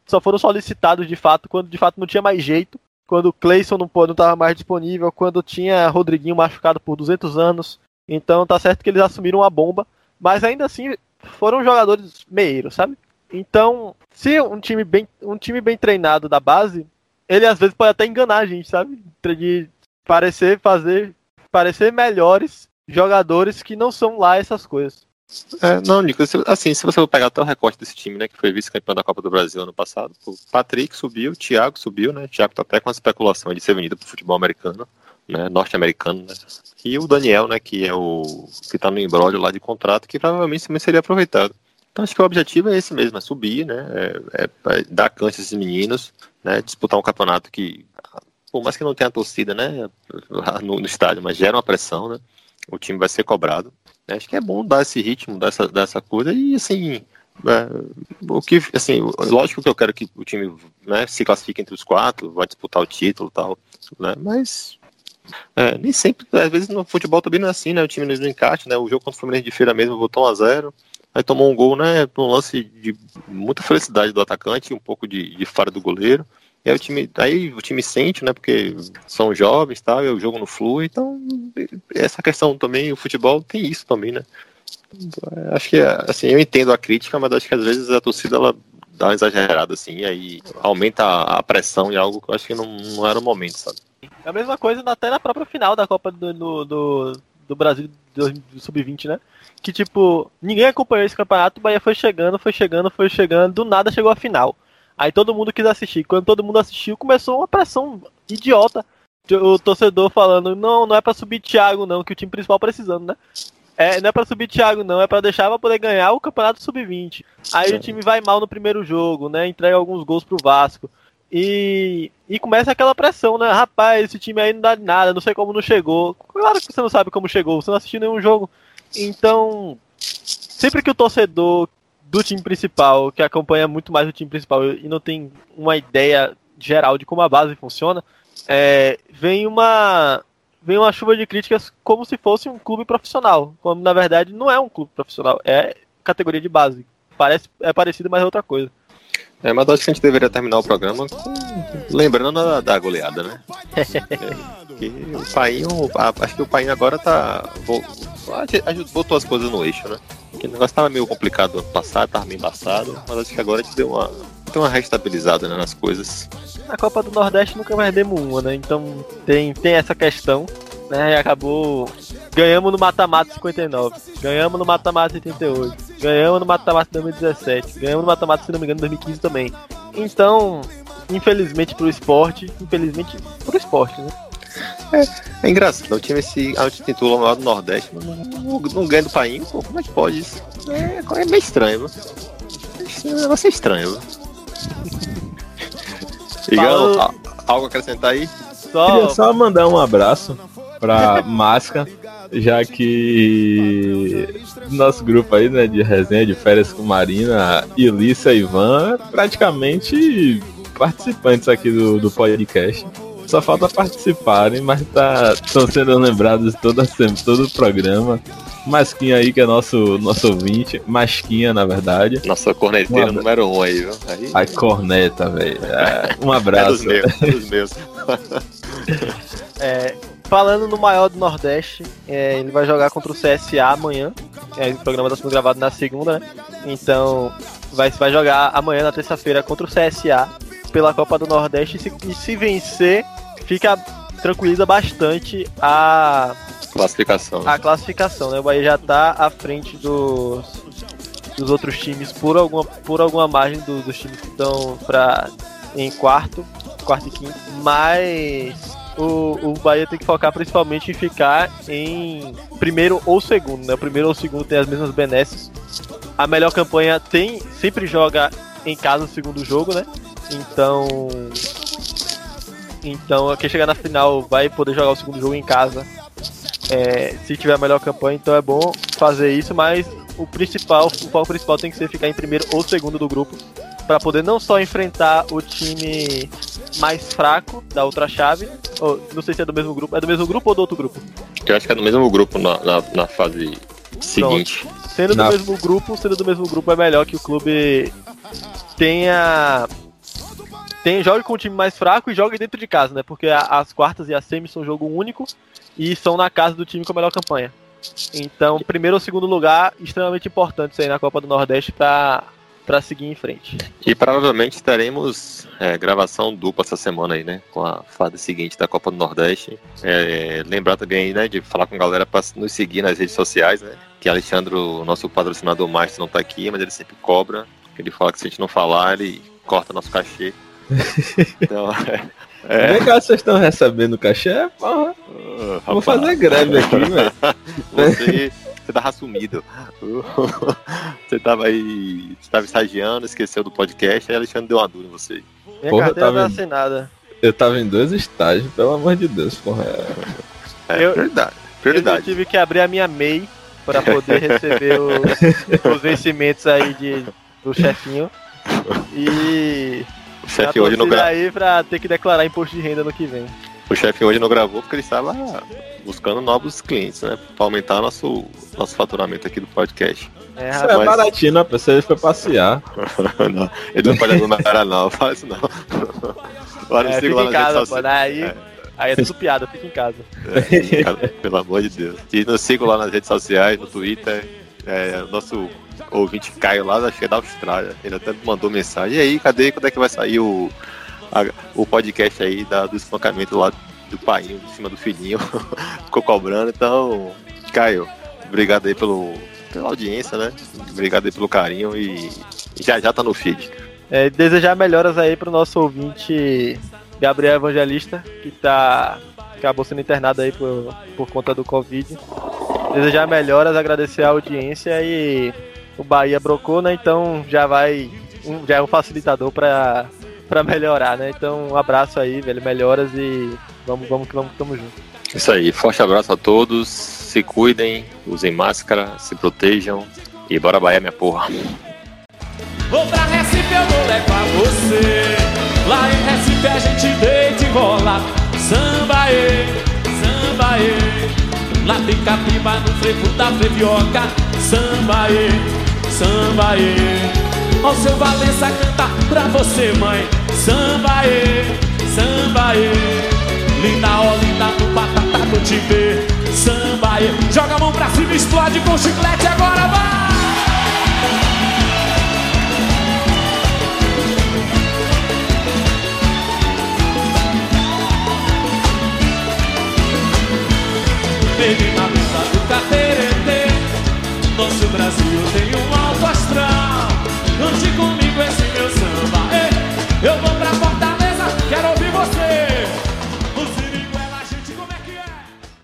só foram solicitados de fato quando de fato não tinha mais jeito, quando o Clayson não estava mais disponível, quando tinha Rodriguinho machucado por 200 anos. Então tá certo que eles assumiram a bomba, mas ainda assim foram jogadores meiros, sabe? Então, se um time bem, um time bem treinado da base, ele às vezes pode até enganar a gente, sabe? De parecer fazer parecer melhores jogadores que não são lá essas coisas. É, não, Nico, assim, se você for pegar até o recorte desse time, né, que foi vice-campeão da Copa do Brasil ano passado, o Patrick subiu, o Thiago subiu, né, o Thiago tá até com uma especulação de ser vendido pro futebol americano, né, norte-americano, né, e o Daniel, né, que é o, que tá no embrólio lá de contrato, que provavelmente também seria aproveitado. Então acho que o objetivo é esse mesmo, é subir, né? É, é, é dar cancha a esses meninos, né? Disputar um campeonato que, por mais que não tenha torcida, né? No, no estádio, mas gera uma pressão, né? O time vai ser cobrado. Né? Acho que é bom dar esse ritmo, dar essa, dar essa coisa e assim. É, o que, assim, lógico que eu quero que o time né, se classifique entre os quatro, vai disputar o título e tal, né? Mas é, nem sempre, às vezes no futebol também não é assim, né? O time não encaixa, né? O jogo contra o Fluminense de Feira mesmo botou 1 a 0 aí tomou um gol, né? Um lance de muita felicidade do atacante, um pouco de, de fora do goleiro. E aí o time, aí o time sente, né? Porque são jovens, tal, e o jogo não flui. Então, essa questão também, o futebol tem isso também, né? Acho que, assim, eu entendo a crítica, mas acho que às vezes a torcida ela dá uma exagerada, assim, e aí aumenta a pressão e algo que eu acho que não, não era o momento, sabe? É a mesma coisa até na própria final da Copa do, do, do, do Brasil do Sub-20, né? Que tipo, ninguém acompanhou esse campeonato, o Bahia foi chegando, foi chegando, foi chegando, do nada chegou a final. Aí todo mundo quis assistir. Quando todo mundo assistiu, começou uma pressão idiota. O torcedor falando, não, não é para subir Thiago, não, que o time principal precisando, né? É, não é pra subir Thiago, não, é para deixar pra poder ganhar o campeonato sub-20. Aí é. o time vai mal no primeiro jogo, né? Entrega alguns gols pro Vasco. E, e começa aquela pressão, né? Rapaz, esse time aí não dá de nada, não sei como não chegou. Claro que você não sabe como chegou, você não assistiu nenhum jogo. Então, sempre que o torcedor do time principal, que acompanha muito mais o time principal e não tem uma ideia geral de como a base funciona, é, vem uma vem uma chuva de críticas como se fosse um clube profissional, quando na verdade não é um clube profissional, é categoria de base. Parece é parecido, mas é outra coisa. É, mas acho que a gente deveria terminar o programa com... lembrando da, da goleada, né? é, o pai, acho que o pai agora tá. Botou as coisas no eixo, né? Porque o negócio tava meio complicado ano passado, tava meio embaçado, mas acho que agora a gente deu uma, deu uma restabilizada né, nas coisas. Na Copa do Nordeste nunca mais demos uma, né? Então tem, tem essa questão, né? E acabou. Ganhamos no mata-mata 59, ganhamos no mata-mata 88. Ganhamos no mata-mata 2017. Ganhamos no mata-mata, se não me engano, em 2015 também. Então, infelizmente pro esporte, infelizmente pro esporte, né? É, é engraçado, o time se auto-intitula lá do Nordeste, não, não, não ganha do país, pô, como é que pode isso? É, é meio estranho, viu? Esse negócio é estranho, viu? Igão, algo a acrescentar aí? Só... Queria só mandar um abraço pra Masca já que nosso grupo aí, né, de resenha de férias com Marina, Ilícia e Ivan, praticamente participantes aqui do, do podcast. Só falta participarem, mas tá, estão sendo lembrados toda sempre, todo o programa. Masquinha aí, que é nosso, nosso ouvinte. Masquinha, na verdade. Nossa corneteira número um aí, viu? Aí... A corneta, velho. É, um abraço. É dos meus. É dos meus. é, Falando no maior do Nordeste, é, ele vai jogar contra o CSA amanhã. É, o programa está sendo gravado na segunda, né? Então vai, vai jogar amanhã, na terça-feira, contra o CSA pela Copa do Nordeste. E se, e se vencer, fica tranquiliza bastante a classificação. A classificação, né? O Bahia já está à frente dos, dos outros times por alguma, por alguma margem do, dos times que estão em quarto, quarto e quinto, mas o, o Bahia tem que focar principalmente em ficar em primeiro ou segundo, né? O primeiro ou segundo tem as mesmas benesses. A melhor campanha tem sempre joga em casa o segundo jogo, né? Então, então quem chegar na final vai poder jogar o segundo jogo em casa. É, se tiver a melhor campanha, então é bom fazer isso, mas o principal, o foco principal tem que ser ficar em primeiro ou segundo do grupo para poder não só enfrentar o time mais fraco da outra chave, ou, não sei se é do mesmo grupo, é do mesmo grupo ou do outro grupo? Eu acho que é do mesmo grupo na, na, na fase seguinte. Pronto. Sendo do mesmo grupo, sendo do mesmo grupo é melhor que o clube tenha tem jogue com o time mais fraco e jogue dentro de casa, né? Porque a, as quartas e as semis são jogo único e são na casa do time com a melhor campanha. Então, primeiro ou segundo lugar, extremamente importante isso aí na Copa do Nordeste para para seguir em frente. E provavelmente teremos é, gravação dupla essa semana aí, né? Com a fase seguinte da Copa do Nordeste. É, lembrar também aí, né, de falar com a galera para nos seguir nas redes sociais, né? Que Alexandre, o nosso patrocinador master, não está aqui, mas ele sempre cobra. Ele fala que se a gente não falar, ele corta nosso cachê. então, é, é. Cá, vocês estão recebendo cachê? Porra. Uh, Vou fazer greve aqui, velho. Você você tava sumido. você tava aí. Você tava estagiando, esqueceu do podcast, aí Alexandre deu uma dura em você. Minha Porra, carteira tá tá assinada. Eu tava em dois estágios, pelo amor de Deus, porra. É, Eu- prioridade. Eu tive que abrir a minha MEI para poder receber os, os vencimentos aí de, do chefinho. E O já chefe hoje não aí pra ter que declarar imposto de renda no que vem. O chefe hoje não gravou porque ele estava buscando novos clientes, né? Pra aumentar nosso, nosso faturamento aqui do podcast. É, Isso rapaz, é baratinho, né? Pessoa ele foi passear. não, ele não pode aglomerar, não. Fala isso não. Olha, é, siga fica lá em casa, pô. sociais. Aí, É. aí é tudo piada, fica em casa. É, cara, pelo amor de Deus. E nos sigam lá nas redes sociais, no Twitter. É, nosso ouvinte Caio lá, acho que é da Austrália. Ele até mandou mensagem. E aí, cadê? Quando é que vai sair o, a- o podcast aí da, do espancamento lá do pai, em cima do filhinho? Ficou cobrando. Então, Caio, obrigado aí pelo, pela audiência, né? Obrigado aí pelo carinho e já já tá no feed. É, desejar melhoras aí pro nosso ouvinte Gabriel Evangelista, que tá acabou sendo internado aí por, por conta do Covid. Desejar melhoras, agradecer a audiência e o Bahia brocou, né? Então já vai. Um, já é um facilitador pra, pra melhorar, né? Então um abraço aí, velho. Melhoras e vamos, vamos que vamos, tamo junto. Isso aí, forte abraço a todos. Se cuidem, usem máscara, se protejam. E bora Bahia, minha porra. Vou pra Recife, eu vou levar você. Lá em Recife a gente deita e rola. Samba, ê, samba, ê. Lá tem capiba no frevo da frevioca. Samba, ê, samba, ê. Ó seu Valença cantar pra você, mãe. Samba e, samba e. Linda, ó linda, no batata vou te ver Samba e. Joga a mão pra cima, explode com chiclete agora, vai! Peguei na mesa do caterete Nosso Brasil tem